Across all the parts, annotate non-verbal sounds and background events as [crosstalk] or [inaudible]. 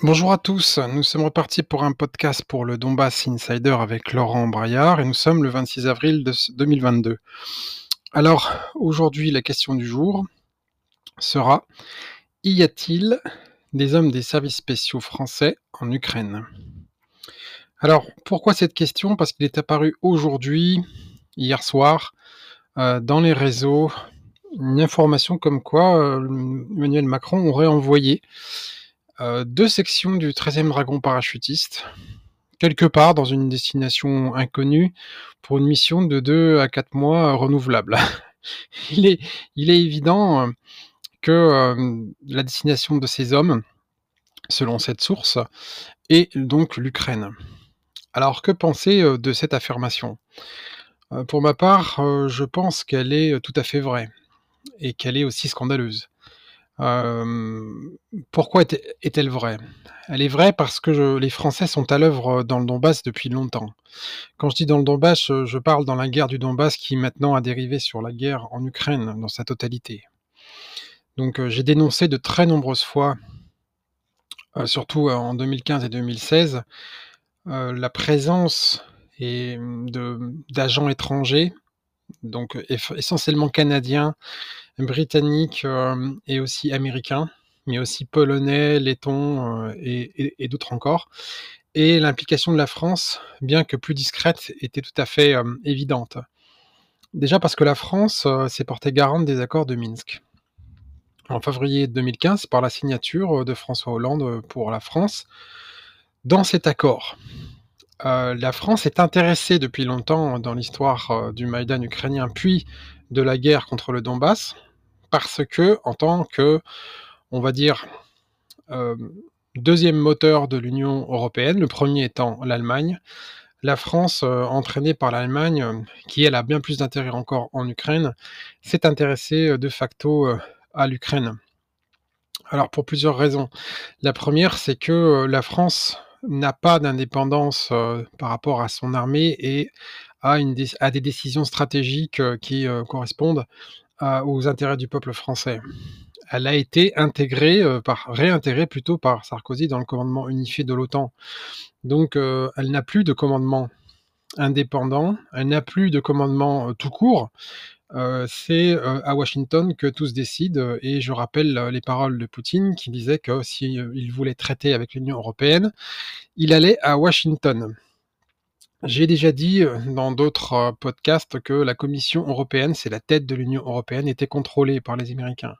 Bonjour à tous, nous sommes repartis pour un podcast pour le Donbass Insider avec Laurent Braillard et nous sommes le 26 avril de 2022. Alors aujourd'hui la question du jour sera Y a-t-il des hommes des services spéciaux français en Ukraine? Alors pourquoi cette question? Parce qu'il est apparu aujourd'hui, hier soir, euh, dans les réseaux, une information comme quoi euh, Emmanuel Macron aurait envoyé euh, deux sections du 13e dragon parachutiste, quelque part dans une destination inconnue, pour une mission de 2 à 4 mois renouvelable. [laughs] il, est, évident euh, que euh, la destination de ces hommes, selon cette source, est donc l'Ukraine. Alors que penser de cette affirmation? Pour ma part, je pense qu'elle est tout à fait vraie et qu'elle est aussi scandaleuse pourquoi est-elle vraie? Elle est vraie parce que les Français sont à l'œuvre dans le Donbass depuis longtemps. Quand je dis dans le Donbass, je, parle dans la guerre du Donbass qui maintenant a dérivé sur la guerre en Ukraine dans sa totalité. Donc j'ai dénoncé de très nombreuses fois, surtout en 2015 et 2016, la présence d'agents étrangers, donc essentiellement canadiens, britanniques euh, et aussi américains, mais aussi polonais, lettons euh, et, d'autres encore. Et l'implication de la France, bien que plus discrète, était tout à fait euh, évidente. Déjà parce que la France s'est portée garante des accords de Minsk. En février 2015, par la signature de François Hollande pour la France, dans cet accord, la France est intéressée depuis longtemps dans l'histoire du Maïdan ukrainien, puis de la guerre contre le Donbass, parce que, en tant que, on va dire, euh, deuxième moteur de l'Union européenne, le premier étant l'Allemagne, la France, euh, entraînée par l'Allemagne, euh, qui elle a bien plus d'intérêt encore en Ukraine, s'est intéressée de facto à l'Ukraine. Alors pour plusieurs raisons. La première, c'est que la France n'a pas d'indépendance par rapport à son armée et a des décisions stratégiques qui correspondent aux intérêts du peuple français. Elle a été intégrée, euh, par, réintégrée plutôt par Sarkozy dans le commandement unifié de l'OTAN. Donc euh, elle n'a plus de commandement indépendant, elle n'a plus de commandement euh, tout court. c'est à Washington que tout se décide et je rappelle les paroles de Poutine qui disait que s'il voulait traiter avec l'Union européenne, il allait à Washington. J'ai déjà dit euh, dans d'autres euh, podcasts que la Commission européenne, c'est la tête de l'Union européenne, était contrôlée par les Américains.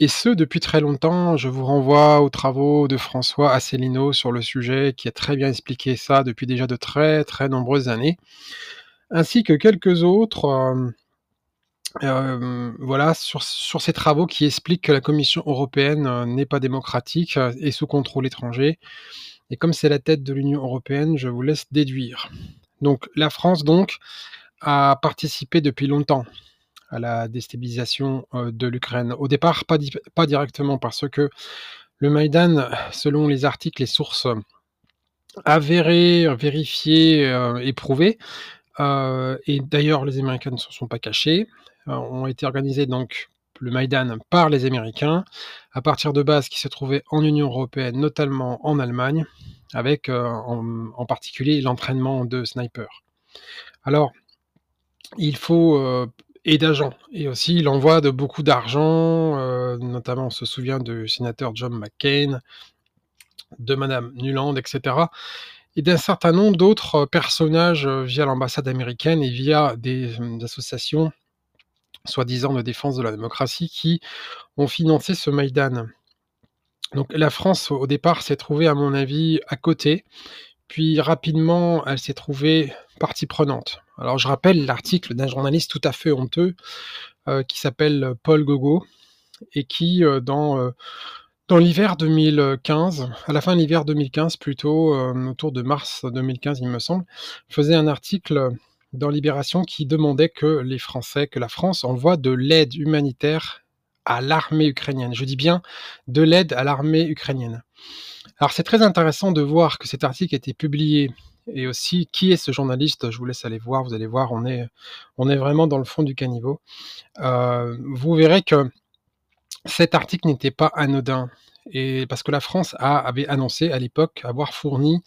Et ce, depuis très longtemps, je vous renvoie aux travaux de François Asselineau sur le sujet, qui a très bien expliqué ça depuis déjà de très très nombreuses années, ainsi que quelques autres, euh, voilà, sur, sur, ces travaux qui expliquent que la Commission européenne n'est pas démocratique et sous contrôle étranger, et comme c'est la tête de l'Union européenne, je vous laisse déduire. Donc la France donc a participé depuis longtemps à la déstabilisation euh, de l'Ukraine. Au départ, pas, directement parce que le Maïdan, selon les articles, les sources avérées, vérifiées, euh, éprouvées, euh, et d'ailleurs les Américains ne se sont pas cachés, ont été organisées donc le Maïdan par les Américains, à partir de bases qui se trouvaient en Union européenne, notamment en Allemagne, avec euh, en, particulier l'entraînement de snipers. Alors, il faut euh, et d'agents, et aussi l'envoi de beaucoup d'argent, euh, notamment on se souvient du sénateur John McCain, de Madame Nuland, etc., et d'un certain nombre d'autres personnages via l'ambassade américaine et via des associations soi-disant de défense de la démocratie, qui ont financé ce Maïdan. Donc la France, au départ, s'est trouvée, à mon avis, à côté, puis rapidement, elle s'est trouvée partie prenante. Alors je rappelle l'article d'un journaliste tout à fait honteux, euh, qui s'appelle Paul Gogo, et qui, euh. Euh, dans l'hiver 2015, à la fin de l'hiver 2015 plutôt, autour de mars 2015 il me semble, faisait un article dans Libération qui demandait que les Français, que la France envoie de l'aide humanitaire à l'armée ukrainienne. Je dis bien de l'aide à l'armée ukrainienne. Alors c'est très intéressant de voir que cet article a été publié et aussi qui est ce journaliste? Je vous laisse aller voir. Vous allez voir, on est, on est vraiment dans le fond du caniveau. Euh, vous verrez que cet article n'était pas anodin et parce que la France avait annoncé à l'époque avoir fourni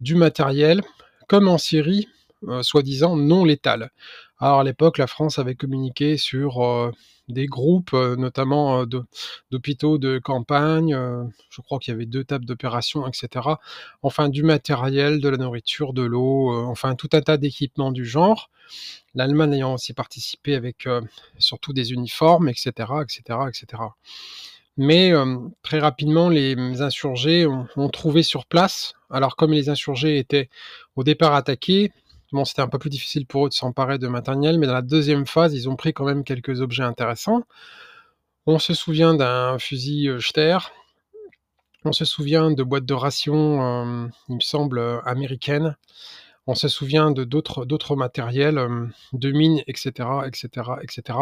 du matériel, comme en Syrie, euh, soi-disant non létal. Alors à l'époque, la France avait communiqué sur euh, des groupes, euh, notamment d'hôpitaux de, campagne. je crois qu'il y avait deux tables d'opération, etc. Enfin, du matériel, de la nourriture, de l'eau, enfin tout un tas d'équipements du genre. L'Allemagne ayant aussi participé avec surtout des uniformes, etc., etc., etc. Mais très rapidement, les insurgés ont, trouvé sur place. Alors comme les insurgés étaient au départ attaqués, c'était un peu plus difficile pour eux de s'emparer de matériel, mais dans la deuxième phase, ils ont pris quand même quelques objets intéressants. On se souvient d'un fusil Steer. On se souvient de boîtes de rations, il me semble, américaines. On se souvient de d'autres, d'autres matériels, de mines, etc., etc., etc.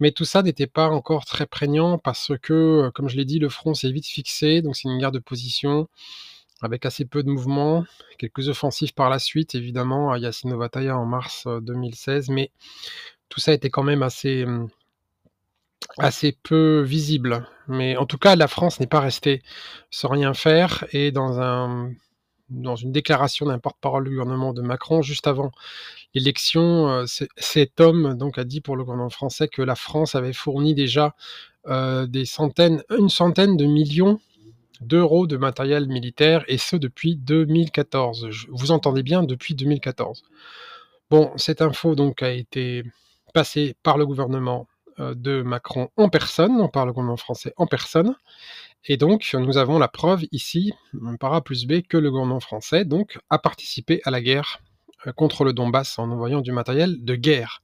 Mais tout ça n'était pas encore très prégnant parce que, comme je l'ai dit, le front s'est vite fixé, donc c'est une guerre de position avec assez peu de mouvements, quelques offensives par la suite, évidemment, à Yassine-Novataya en mars 2016, mais tout ça était quand même assez, assez peu visible. Mais en tout cas, la France n'est pas restée sans rien faire et dans une déclaration d'un porte-parole du gouvernement de Macron juste avant l'élection, euh, cet homme donc a dit pour le gouvernement français que la France avait fourni déjà euh, des centaines, une centaine de millions d'euros de matériel militaire et ce depuis 2014. vous entendez bien depuis 2014. Bon, cette info donc a été passée par le gouvernement euh, de Macron en personne, on parle le gouvernement français en personne, et donc, nous avons la preuve ici, par A plus B, que le gouvernement français donc, a participé à la guerre euh, contre le Donbass en envoyant du matériel de guerre.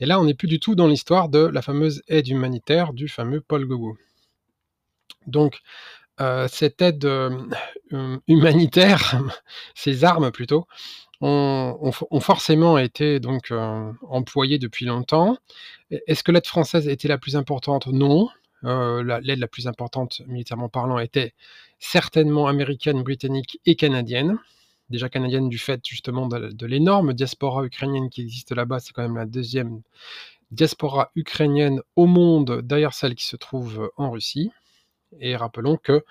Et là, on n'est plus du tout dans l'histoire de la fameuse aide humanitaire du fameux Paul Gogou. Donc, euh, cette aide euh, humanitaire, [laughs] ces armes plutôt, ont, forcément été donc employées depuis longtemps. Est-ce que l'aide française était la plus importante? Non. Euh, l'aide la, plus importante militairement parlant était certainement américaine, britannique et canadienne. Déjà canadienne du fait justement de, l'énorme diaspora ukrainienne qui existe là-bas. C'est quand même la deuxième diaspora ukrainienne au monde derrière celle qui se trouve en Russie. Et rappelons que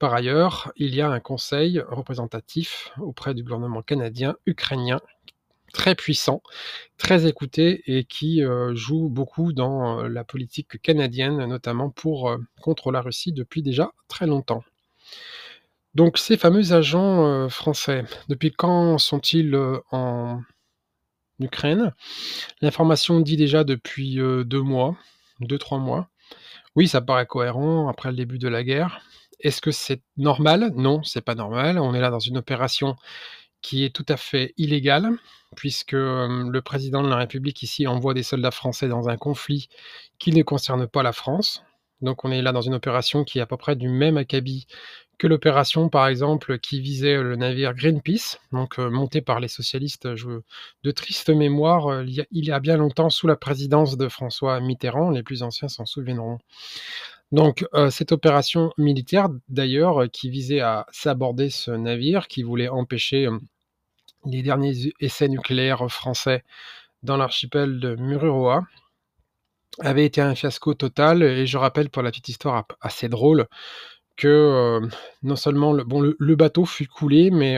par ailleurs, il y a un conseil représentatif auprès du gouvernement canadien ukrainien très puissant, très écouté et qui euh, joue beaucoup dans euh, la politique canadienne, notamment pour, euh, contre la Russie depuis déjà très longtemps. Donc ces fameux agents français, depuis quand sont-ils en Ukraine? L'information dit déjà depuis deux mois, deux, trois mois. Oui, ça paraît cohérent après le début de la guerre. Est-ce que c'est normal? Non, c'est pas normal. On est là dans une opération qui est tout à fait illégale, puisque le président de la République ici envoie des soldats français dans un conflit qui ne concerne pas la France. Donc on est là dans une opération qui est à peu près du même acabit que l'opération, par exemple, qui visait le navire Greenpeace, donc monté par les socialistes de triste mémoire il y, a, bien longtemps sous la présidence de François Mitterrand. Les plus anciens s'en souviendront. Donc cette opération militaire, d'ailleurs, qui visait à s'aborder ce navire, qui voulait empêcher les derniers essais nucléaires français dans l'archipel de Mururoa avait été un fiasco total. Et je rappelle pour la petite histoire assez drôle non seulement le, bateau fut coulé, mais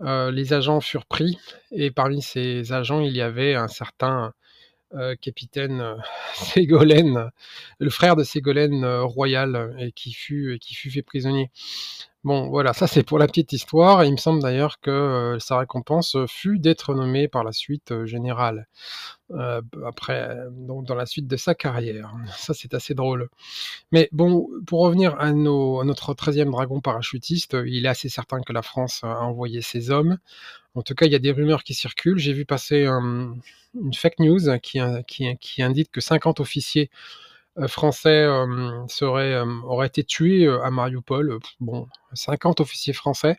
les agents furent pris. Et parmi ces agents, il y avait un certain capitaine [laughs] Ségolène, le frère de Ségolène Royal, et qui fut, qui fut fait prisonnier. Bon, voilà, ça c'est pour la petite histoire. il me semble d'ailleurs que sa récompense fut d'être nommé par la suite général. Après, donc dans la suite de sa carrière. Ça c'est assez drôle. Mais bon, pour revenir à, notre 13e dragon parachutiste, il est assez certain que la France a envoyé ses hommes. En tout cas, il y a des rumeurs qui circulent. J'ai vu passer une fake news qui, indique que 50 officiers français euh, serait, euh, aurait été tué à Mariupol. Bon, 50 officiers français.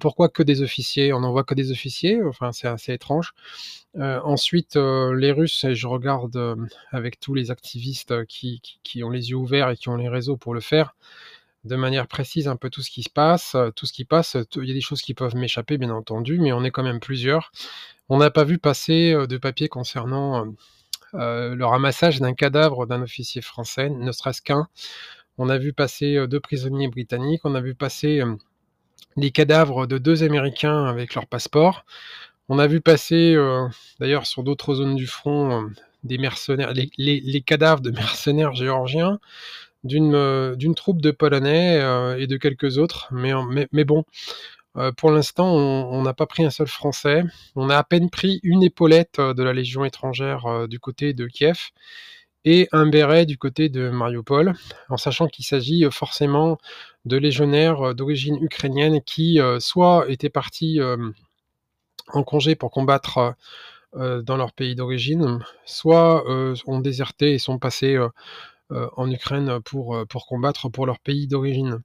pourquoi que des officiers? On n'envoie que des officiers Enfin, c'est assez étrange. ensuite, les Russes, et je regarde avec tous les activistes qui, qui, ont les yeux ouverts et qui ont les réseaux pour le faire, de manière précise un peu tout ce qui se passe. Tout ce qui passe, il y a des choses qui peuvent m'échapper, bien entendu, mais on est quand même plusieurs. On n'a pas vu passer de papier concernant euh, le ramassage d'un cadavre d'un officier français, ne serait-ce qu'un. On a vu passer deux prisonniers britanniques, on a vu passer les cadavres de deux Américains avec leur passeport. On a vu passer, d'ailleurs, sur d'autres zones du front, des mercenaires, les, cadavres de [laughs] mercenaires géorgiens, d'une troupe de Polonais et de quelques autres. Mais, bon, euh, pour l'instant, on n'a pas pris un seul Français. On a à peine pris une épaulette euh, de la Légion étrangère euh, du côté de Kiev et un béret du côté de Mariupol, en sachant qu'il s'agit forcément de légionnaires d'origine ukrainienne qui soit étaient partis en congé pour combattre dans leur pays d'origine, soit ont déserté et sont passés en Ukraine pour combattre pour leur pays d'origine.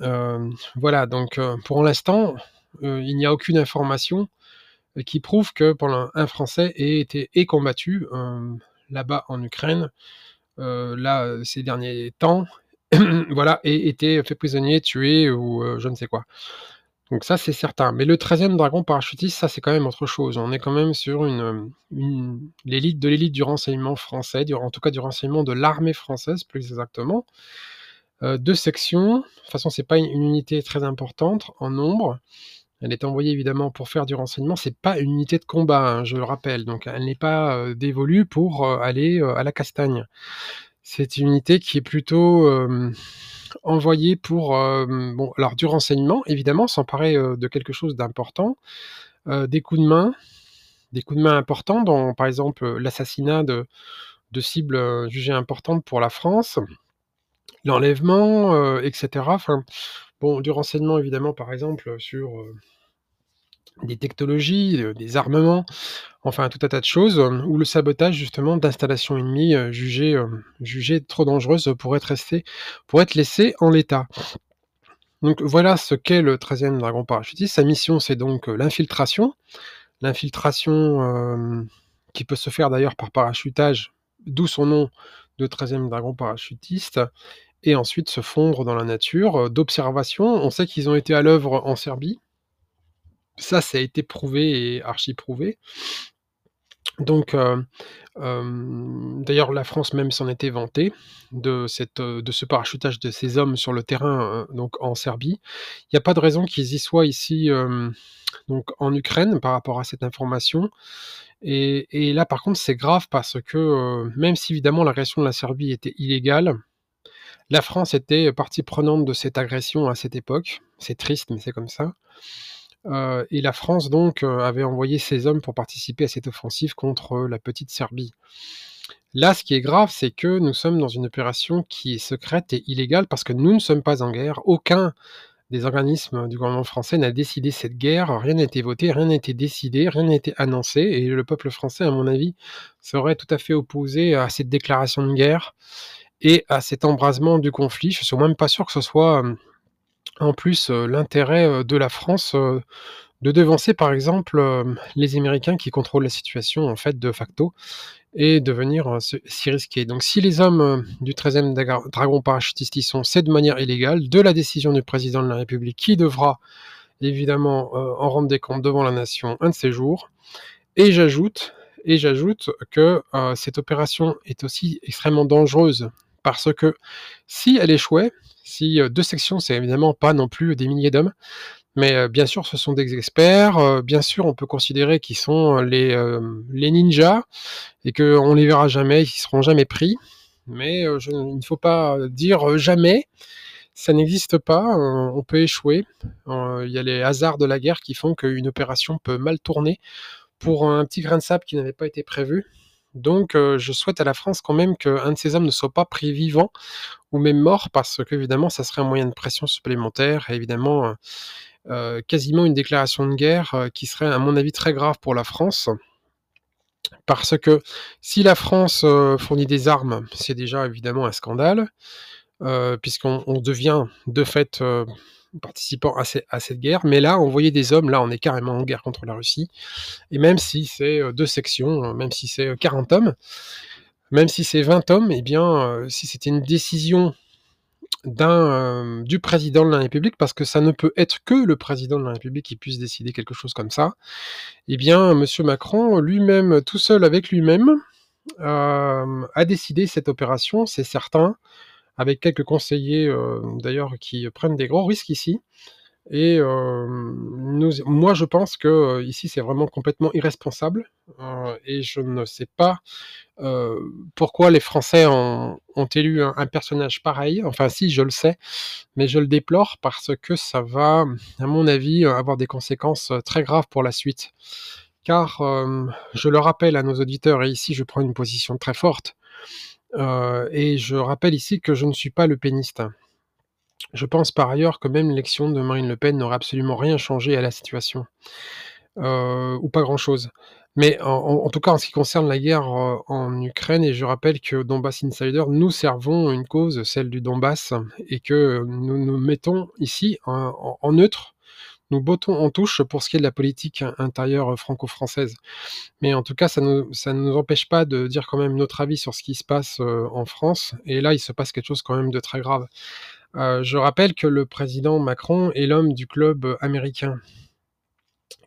Euh, voilà, donc euh, pour l'instant, euh, il n'y a aucune information qui prouve que un Français ait été combattu là-bas en Ukraine, là ces derniers temps, [clears throat] voilà, et été fait prisonnier, tué ou je ne sais quoi. Donc ça c'est certain. Mais le 13e dragon parachutiste, ça c'est quand même autre chose. On est quand même sur une, l'élite de l'élite du renseignement français, en tout cas du renseignement de l'armée française plus exactement. Euh, deux sections. De toute façon, c'est pas une, unité très importante en nombre. Elle est envoyée évidemment pour faire du renseignement. C'est pas une unité de combat, hein, je le rappelle. Donc, elle n'est pas euh, dévolue pour euh, aller à la castagne. C'est une unité qui est plutôt envoyée pour bon, alors du renseignement, évidemment, s'emparer de quelque chose d'important, des coups de main, des coups de main importants, dans par exemple l'assassinat de cibles jugées importantes pour la France l'enlèvement, euh, etc. Enfin, du renseignement évidemment, par exemple, sur euh, des technologies, euh, des armements, enfin tout un tas de choses, ou le sabotage justement d'installations ennemies jugées, trop dangereuses pour être, pour être laissées en l'état. Donc voilà ce qu'est le 13e dragon parachutiste. Sa mission, c'est donc l'infiltration. L'infiltration qui peut se faire d'ailleurs par parachutage, d'où son nom de 13e dragon parachutiste, et ensuite se fondre dans la nature. Euh, d'observation, on sait qu'ils ont été à l'œuvre en Serbie. Ça, ça a été prouvé et archi-prouvé. Donc, euh, euh, d'ailleurs, la France même s'en était vantée de, cette, de ce parachutage de ces hommes sur le terrain, donc en Serbie. Il n'y a pas de raison qu'ils y soient ici, donc en Ukraine, par rapport à cette information. Et, et là, par contre, c'est grave parce que même si évidemment l'agression de la Serbie était illégale, la France était partie prenante de cette agression à cette époque. C'est triste, mais c'est comme ça. Euh, et la France, donc, euh, avait envoyé ses hommes pour participer à cette offensive contre la petite Serbie. Là, ce qui est grave, c'est que nous sommes dans une opération qui est secrète et illégale parce que nous ne sommes pas en guerre. Aucun des organismes du gouvernement français n'a décidé cette guerre, rien n'a été voté, rien n'a été décidé, rien n'a été annoncé, et le peuple français, à mon avis, serait tout à fait opposé à cette déclaration de guerre et à cet embrasement du conflit. Je suis même pas sûr que ce soit euh, en plus euh, l'intérêt euh, de la France de devancer par exemple les Américains qui contrôlent la situation en fait de facto et de venir s'y risquer. Donc si les hommes du 13e dragon parachutiste y sont, c'est de manière illégale, de la décision du président de la République qui devra évidemment en rendre des comptes devant la nation un de ces jours. Et j'ajoute, et j'ajoute que cette opération est aussi extrêmement dangereuse parce que si elle échouait, si euh, deux sections, c'est évidemment pas non plus des milliers d'hommes, mais euh, bien sûr, ce sont des experts. Euh, bien sûr, on peut considérer qu'ils sont les, les ninjas et qu'on les verra jamais, ils seront jamais pris. Mais il ne faut pas dire jamais. Ça n'existe pas. on peut échouer. Il y a les hasards de la guerre qui font qu'une opération peut mal tourner pour un petit grain de sable qui n'avait pas été prévu. Donc, euh, je souhaite à la France quand même qu'un de ces hommes ne soit pas pris vivant ou même mort, parce qu'évidemment, ça serait un moyen de pression supplémentaire et évidemment euh, euh, quasiment une déclaration de guerre qui serait, à mon avis, très grave pour la France. Parce que si la France fournit des armes, c'est déjà évidemment un scandale, puisqu'on devient de fait participant à, cette guerre. Mais là, envoyer des hommes, là, on est carrément en guerre contre la Russie. Et même si c'est euh, deux sections, euh, même si c'est 40 euh, hommes, même si c'est 20 hommes, eh bien, si c'était une décision du président de la République, parce que ça ne peut être que le président de la République qui puisse décider quelque chose comme ça, eh bien, Monsieur Macron, lui-même, tout seul avec lui-même, a décidé cette opération, c'est certain avec quelques conseillers d'ailleurs qui prennent des gros risques ici. Et nous, moi, je pense que ici, c'est vraiment complètement irresponsable. et je ne sais pas pourquoi les Français ont, élu un, personnage pareil. Enfin, si, je le sais, mais je le déplore parce que ça va, à mon avis, avoir des conséquences très graves pour la suite. Car, je le rappelle à nos auditeurs, et ici, je prends une position très forte. Et je rappelle ici que je ne suis pas le péniste. Je pense par ailleurs que même l'élection de Marine Le Pen n'aurait absolument rien changé à la situation, euh, ou pas grand-chose. Mais en tout cas, en ce qui concerne la guerre, euh, en Ukraine et je rappelle que Donbass Insider, nous servons une cause, celle du Donbass et que nous nous mettons ici en neutre. Nous bottons en touche pour ce qui est de la politique intérieure franco-française. Mais en tout cas, ça ne nous empêche pas de dire quand même notre avis sur ce qui se passe, euh, en France et là, il se passe quelque chose quand même de très grave. Euh, je rappelle que le président Macron est l'homme du club américain.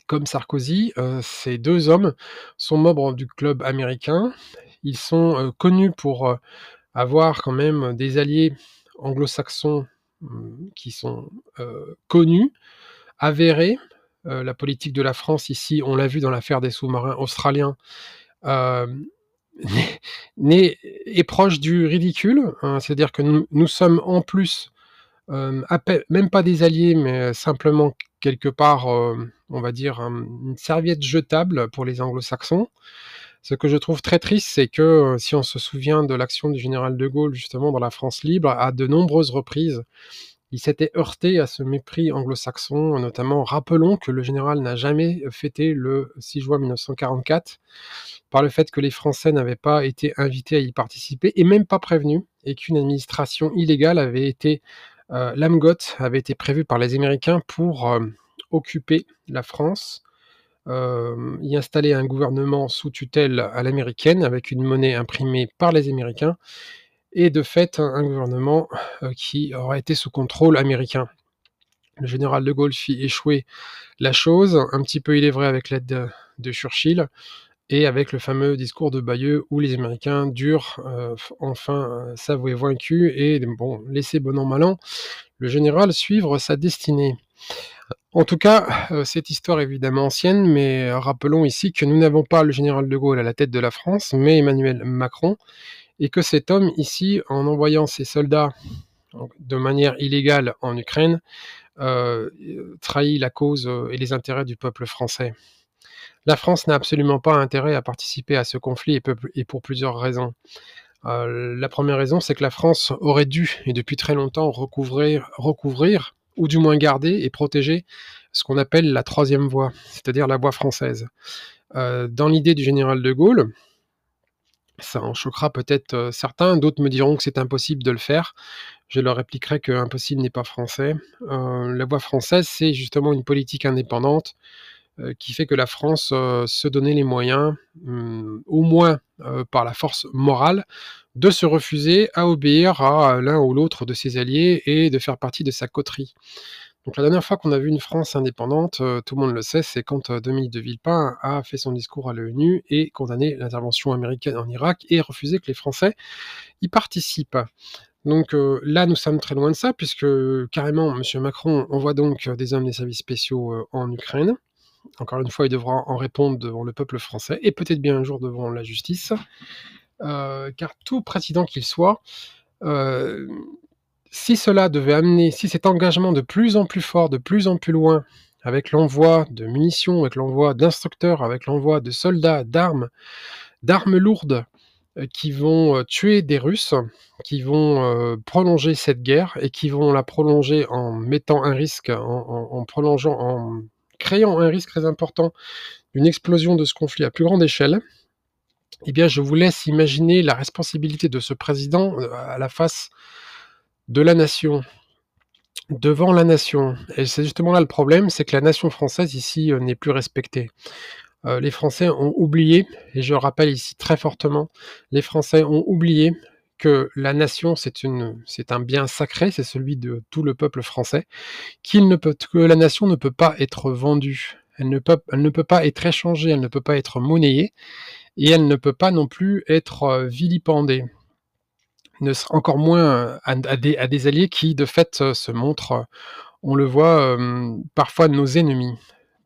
Comme Sarkozy, euh, ces deux hommes sont membres du club américain. Ils sont connus pour avoir quand même des alliés anglo-saxons hum, qui sont connus, avérés. la politique de la France ici, on l'a vu dans l'affaire des sous-marins australiens, [laughs] est proche du ridicule. Hein. C'est-à-dire que nous, sommes en plus même pas des alliés, mais simplement quelque part, on va dire, une serviette jetable pour les anglo-saxons. Ce que je trouve très triste, c'est que si on se souvient de l'action du général de Gaulle justement dans la France libre, à de nombreuses reprises, il s'était heurté à ce mépris anglo-saxon, notamment rappelons que le général n'a jamais fêté le 6 juin 1944 par le fait que les Français n'avaient pas été invités à y participer et même pas prévenus, et qu'une administration illégale avait été euh, avait été prévu par les Américains pour euh, occuper la France, euh, y installer un gouvernement sous tutelle à l'américaine avec une monnaie imprimée par les Américains et de fait un, gouvernement qui aurait été sous contrôle américain. Le général de Gaulle fit échouer la chose, un petit peu il est vrai avec l'aide de, Churchill, et avec le fameux discours de Bayeux où les Américains durent euh, enfin euh, s'avouer vaincus et laisser bon an mal an le général suivre sa destinée. En tout cas, euh, cette histoire est évidemment ancienne, mais rappelons ici que nous n'avons pas le général de Gaulle à la tête de la France, mais Emmanuel Macron, et que cet homme ici, en envoyant ses soldats de manière illégale en Ukraine, trahit la cause et les intérêts du peuple français. La France n'a absolument pas intérêt à participer à ce conflit et, pour plusieurs raisons. Euh, la première raison, c'est que la France aurait dû, et depuis très longtemps, recouvrir, ou du moins garder et protéger ce qu'on appelle la troisième voie, c'est-à-dire la voie française. Euh, dans l'idée du général de Gaulle, ça en choquera peut-être certains, d'autres me diront que c'est impossible de le faire. Je leur répliquerai que impossible n'est pas français. la voie française, c'est justement une politique indépendante qui fait que la France se donnait les moyens, hum, au moins par la force morale, de se refuser à obéir à l'un ou l'autre de ses alliés et de faire partie de sa coterie. Donc la dernière fois qu'on a vu une France indépendante, tout le monde le sait, c'est quand Dominique de Villepin a fait son discours à l'ONU et condamné l'intervention américaine en Irak et refusé que les Français y participent. Donc là, nous sommes très loin de ça, puisque carrément, M. Macron envoie donc des hommes des services spéciaux en Ukraine. Encore une fois, il devra en répondre devant le peuple français et peut-être bien un jour devant la justice. Euh, car tout président qu'il soit, euh, si cela devait amener, si cet engagement de plus en plus fort, de plus en plus loin, avec l'envoi de munitions, avec l'envoi d'instructeurs, avec l'envoi de soldats, d'armes, d'armes lourdes, euh, qui vont tuer des Russes, qui vont prolonger cette guerre et qui vont la prolonger en mettant un risque, en prolongeant, en créant un risque très important d'une explosion de ce conflit à plus grande échelle, eh bien, je vous laisse imaginer la responsabilité de ce président euh, à la face de la nation, devant la nation. Et c'est justement là le problème, c'est que la nation française ici euh, n'est plus respectée. Euh, les Français ont oublié, et je rappelle ici très fortement, les Français ont oublié que la nation, c'est un bien sacré, c'est celui de tout le peuple français, que la nation ne peut pas être vendue, elle ne peut, elle ne peut pas être échangée, elle ne peut pas être monnayée, et elle ne peut pas non plus être euh, vilipendée. Encore moins à, des, à, des, alliés qui, de fait, se montrent, on le voit, parfois nos ennemis.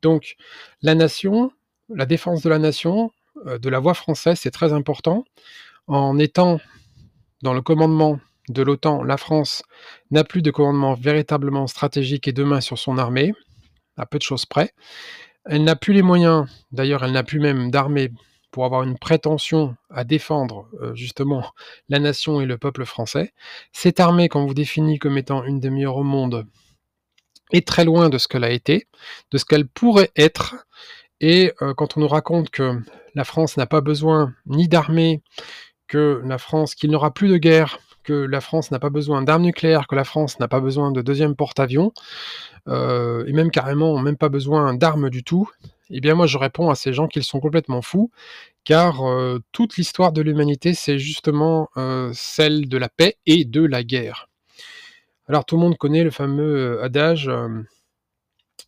Donc, la nation, la défense de la nation, de la voix française, c'est très important. En étant dans le commandement de l'OTAN, la France n'a plus de commandement véritablement stratégique et de main sur son armée, à peu de choses près. Elle n'a plus les moyens, d'ailleurs elle n'a plus même d'armée pour avoir une prétention à défendre euh, justement la nation et le peuple français. Cette armée, qu'on vous définit comme étant une des meilleures au monde, est très loin de ce qu'elle a été, de ce qu'elle pourrait être. Et euh, quand on nous raconte que la France n'a pas besoin ni d'armée, que la France, qu'il n'aura plus de guerre, que la France n'a pas besoin d'armes nucléaires, que la France n'a pas besoin de deuxième porte-avions, euh, et même carrément même pas besoin d'armes du tout, eh bien moi je réponds à ces gens qu'ils sont complètement fous, car euh, toute l'histoire de l'humanité c'est justement euh, celle de la paix et de la guerre. Alors tout le monde connaît le fameux adage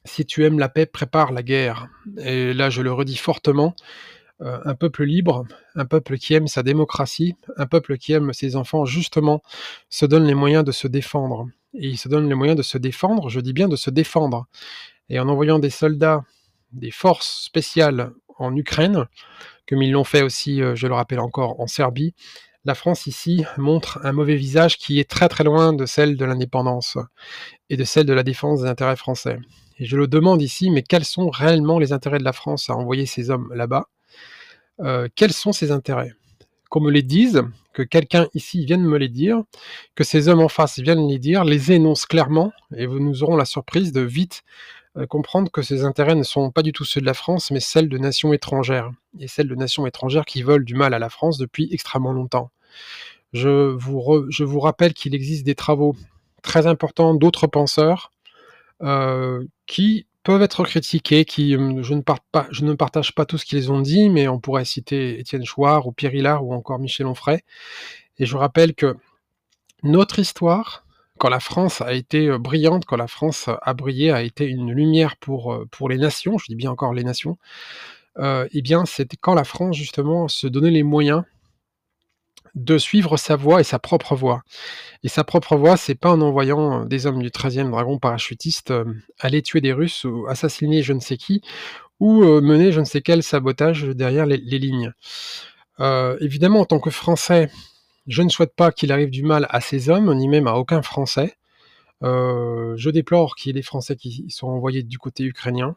si tu aimes la paix, prépare la guerre. Et là je le redis fortement, euh, un peuple libre, un peuple qui aime sa démocratie, un peuple qui aime ses enfants, justement, se donne les moyens de se défendre. Et il se donne les moyens de se défendre, je dis bien de se défendre. Et en envoyant des soldats, des forces spéciales en Ukraine, comme ils l'ont fait aussi, euh, je le rappelle encore, en Serbie, la France ici montre un mauvais visage qui est très très loin de celle de l'indépendance et de celle de la défense des intérêts français. Et je le demande ici, mais quels sont réellement les intérêts de la France à envoyer ces hommes là-bas? Euh, quels sont ses intérêts? Qu'on me les dise, que quelqu'un ici vienne me les dire, que ces hommes en face viennent les dire, les énoncent clairement, et nous aurons la surprise de vite comprendre que ces intérêts ne sont pas du tout ceux de la France, mais celles de nations étrangères, et celles de nations étrangères qui veulent du mal à la France depuis extrêmement longtemps. Je vous, je vous rappelle qu'il existe des travaux très importants d'autres penseurs euh, qui peuvent être critiqués, qui euh, je ne, pas, je ne partage pas tout ce qu'ils ont dit, mais on pourrait citer Étienne Chouard ou Pierre Hillard ou encore Michel Onfray. Et je rappelle que notre histoire, quand la France a été euh, brillante, quand la France a brillé, a été une lumière pour, euh, pour les nations, je dis bien encore les nations, euh, eh bien c'était quand la France justement se donnait les moyens de suivre sa voie et sa propre voie. Et sa propre voie, c'est pas en envoyant euh, des hommes du 13e dragon parachutiste aller tuer des Russes ou assassiner je ne sais qui, ou mener je ne sais quel sabotage derrière les, lignes. évidemment, en tant que Français, je ne souhaite pas qu'il arrive du mal à ces hommes, ni même à aucun Français. je déplore qu'il y ait des Français qui soient envoyés du côté ukrainien.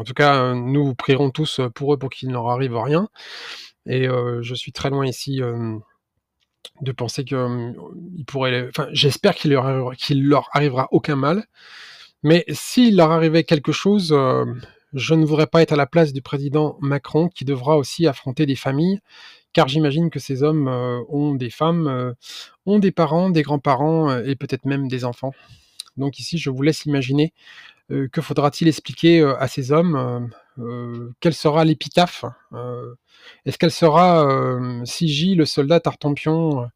En tout cas, nous prierons tous pour eux pour qu'il ne leur arrive rien. Et je suis très loin ici de penser que il pourrait, enfin, j'espère qu'il leur, leur arrivera aucun mal. Mais s'il leur arrivait quelque chose, euh, je ne voudrais pas être à la place du président Macron qui devra aussi affronter des familles, car j'imagine que ces hommes euh, ont des femmes, euh, ont des parents, des grands-parents et peut-être même des enfants. Donc ici, je vous laisse imaginer que faudra-t-il expliquer à ces hommes Quelle sera l'épitaphe est-ce qu'elle sera euh, Sigi, le soldat Tartampion, euh,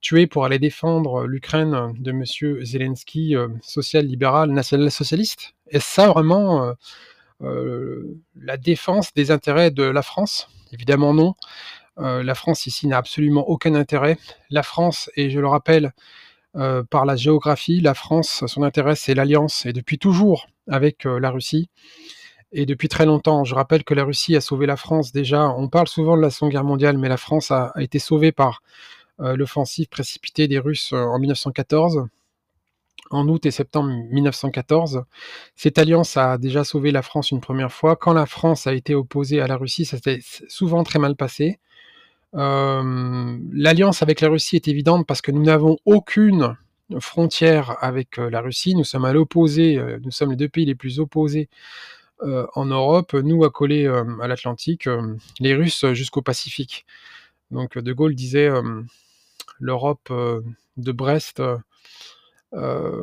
tué pour aller défendre l'Ukraine de M. Zelensky, euh, social-libéral, national-socialiste Est-ce ça vraiment la défense des intérêts de la France? Évidemment non. La France ici n'a absolument aucun intérêt. La France, et je le rappelle, par la géographie, la France, son intérêt, c'est l'alliance, et depuis toujours avec la Russie et depuis très longtemps. Je rappelle que la Russie a sauvé la France déjà. On parle souvent de la Seconde Guerre mondiale, mais la France a, été sauvée par euh, l'offensive précipitée des Russes euh, en 1914 en août et septembre 1914. Cette alliance a déjà sauvé la France une première fois. Quand la France a été opposée à la Russie, ça s'est souvent très mal passé. Euh, l'alliance avec la Russie est évidente parce que nous n'avons aucune frontière avec la Russie. Nous sommes à l'opposé, nous sommes les deux pays les plus opposés euh, en Europe, nous accolés euh, à l'Atlantique, euh, les Russes jusqu'au Pacifique. Donc De Gaulle disait l'Europe de Brest à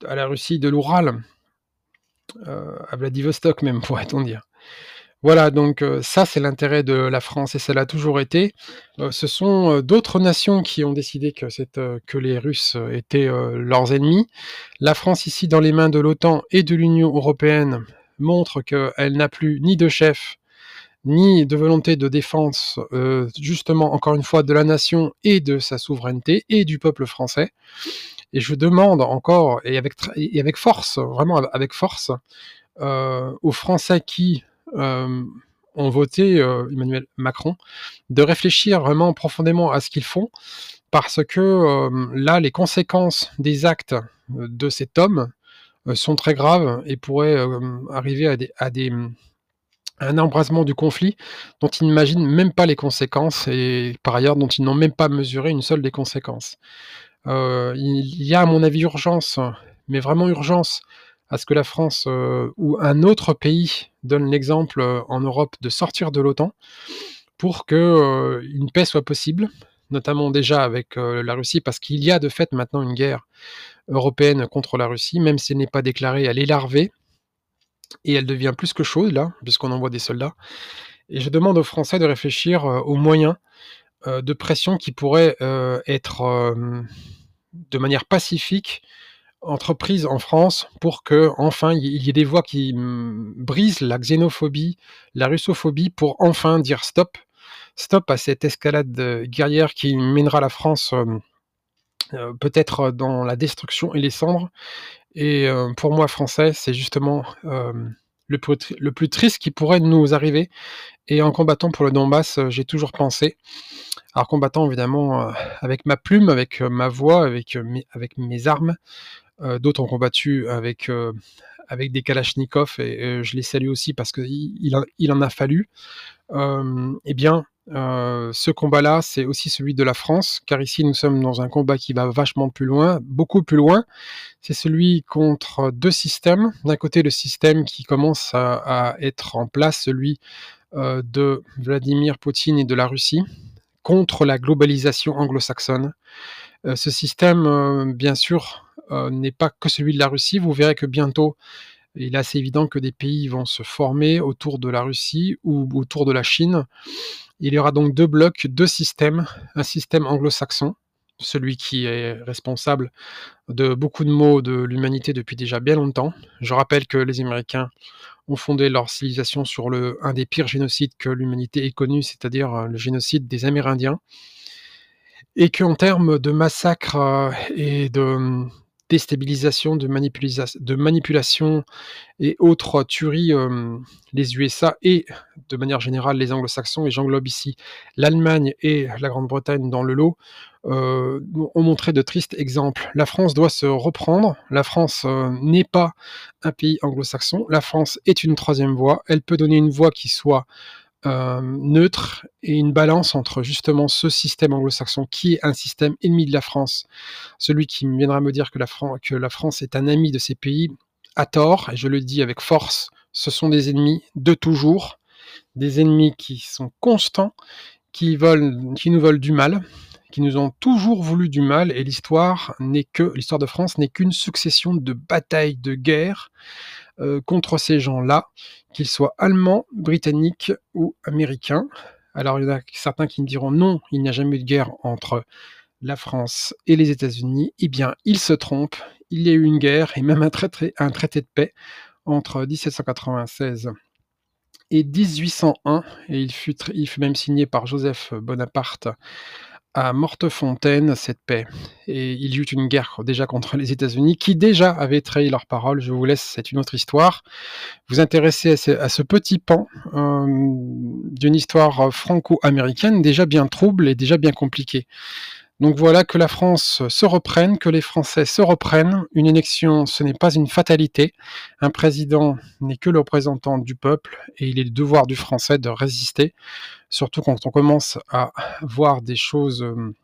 la Russie de l'Oural, à Vladivostok même, [laughs] pourrait-on dire. Voilà, donc euh, ça c'est l'intérêt de la France et ça l'a toujours été. Euh, ce sont euh, d'autres nations qui ont décidé que, les Russes étaient leurs ennemis. La France ici dans les mains de l'OTAN et de l'Union européenne montre qu'elle n'a plus ni de chef ni de volonté de défense, justement, encore une fois, de la nation et de sa souveraineté et du peuple français. Et je demande encore, et avec, force, vraiment avec force, aux Français qui ont voté euh, Emmanuel Macron, de réfléchir vraiment profondément à ce qu'ils font, parce que euh, là, les conséquences des actes de cet homme euh, sont très graves et pourraient euh, arriver à des, à des un embrasement du conflit dont ils n'imaginent même pas les conséquences et par ailleurs dont ils n'ont même pas mesuré une seule des conséquences. Euh, il y a à mon avis urgence, mais vraiment urgence, à ce que la France euh, ou un autre pays donne l'exemple euh, en Europe de sortir de l'OTAN pour que euh, une paix soit possible, notamment déjà avec la Russie, parce qu'il y a de fait maintenant une guerre européenne contre la Russie, même si elle n'est pas déclarée, elle est larvée et elle devient plus que chaude là, puisqu'on envoie des soldats. Et je demande aux Français de réfléchir aux moyens de pression qui pourraient être de manière pacifique entreprises en France pour que enfin il y ait des voix qui mm, brisent la xénophobie, la russophobie pour enfin dire stop, stop à cette escalade euh, guerrière qui mènera la France euh, euh, peut-être dans la destruction et les cendres. Et pour moi, français, c'est justement le, plus, triste qui pourrait nous arriver. Et en combattant pour le Donbass, j'ai toujours pensé, alors combattant évidemment avec ma plume, avec ma voix, avec, mes, armes, d'autres ont combattu avec, euh, avec des kalachnikovs et euh, je les salue aussi parce qu'il il, en- a fallu. Euh, eh bien, euh, ce combat-là, c'est aussi celui de la France, car ici nous sommes dans un combat qui va vachement plus loin, beaucoup plus loin. C'est celui contre deux systèmes. D'un côté, le système qui commence à, être en place, celui euh, de Vladimir Poutine et de la Russie, contre la globalisation anglo-saxonne. Euh, ce système, euh, bien sûr, euh, n'est pas que celui de la Russie. Vous verrez que bientôt, il est assez évident que des pays vont se former autour de la Russie ou autour de la Chine. Il y aura donc deux blocs, deux systèmes. Un système anglo-saxon, celui qui est responsable de beaucoup de maux de l'humanité depuis déjà bien longtemps. Je rappelle que les Américains ont fondé leur civilisation sur un des pires génocides que l'humanité ait connu, c'est-à-dire le génocide des Amérindiens et qu'en termes de massacre euh, et de hum, déstabilisation, de, manipulation et autres tueries, euh, les USA et de manière générale les anglo-saxons, et j'englobe ici l'Allemagne et la Grande-Bretagne dans le lot, euh, ont montré de tristes exemples. La France doit se reprendre, la France euh, n'est pas un pays anglo-saxon, la France est une troisième voie, elle peut donner une voie qui soit euh, neutre et une balance entre justement ce système anglo-saxon qui est un système ennemi de la France, celui qui viendra me dire que la, France est un ami de ces pays, à tort, et je le dis avec force, ce sont des ennemis de toujours, des ennemis qui sont constants, qui, nous veulent du mal, qui nous ont toujours voulu du mal, et l'histoire l'histoire de France n'est qu'une succession de batailles, de guerres euh, contre ces gens-là, qu'ils soient allemands, britanniques ou américains. Alors il y en a certains qui me diront non, il n'y a jamais eu de guerre entre la France et les États-Unis. Eh bien, ils se trompent. Il y a eu une guerre et même un traité, de paix entre 1796 et 1801, et il fut même signé par Joseph Bonaparte à Mortefontaine, cette paix. Et il y eut une guerre déjà contre les États-Unis, qui déjà avaient trahi leurs paroles. Je vous laisse, c'est une autre histoire. Vous intéressez à ce, à ce petit pan euh, d'une histoire franco-américaine déjà bien trouble et déjà bien compliquée. Donc voilà, que la France se reprenne, que les Français se reprennent. Une élection, ce n'est pas une fatalité. Un président n'est que le représentant du peuple et il est le devoir du Français de résister, surtout quand on commence à voir des choses euh,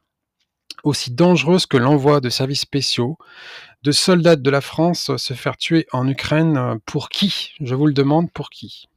aussi dangereuses que l'envoi de services spéciaux, de soldats de la France se faire tuer en Ukraine. Pour qui? Je vous le demande, pour qui?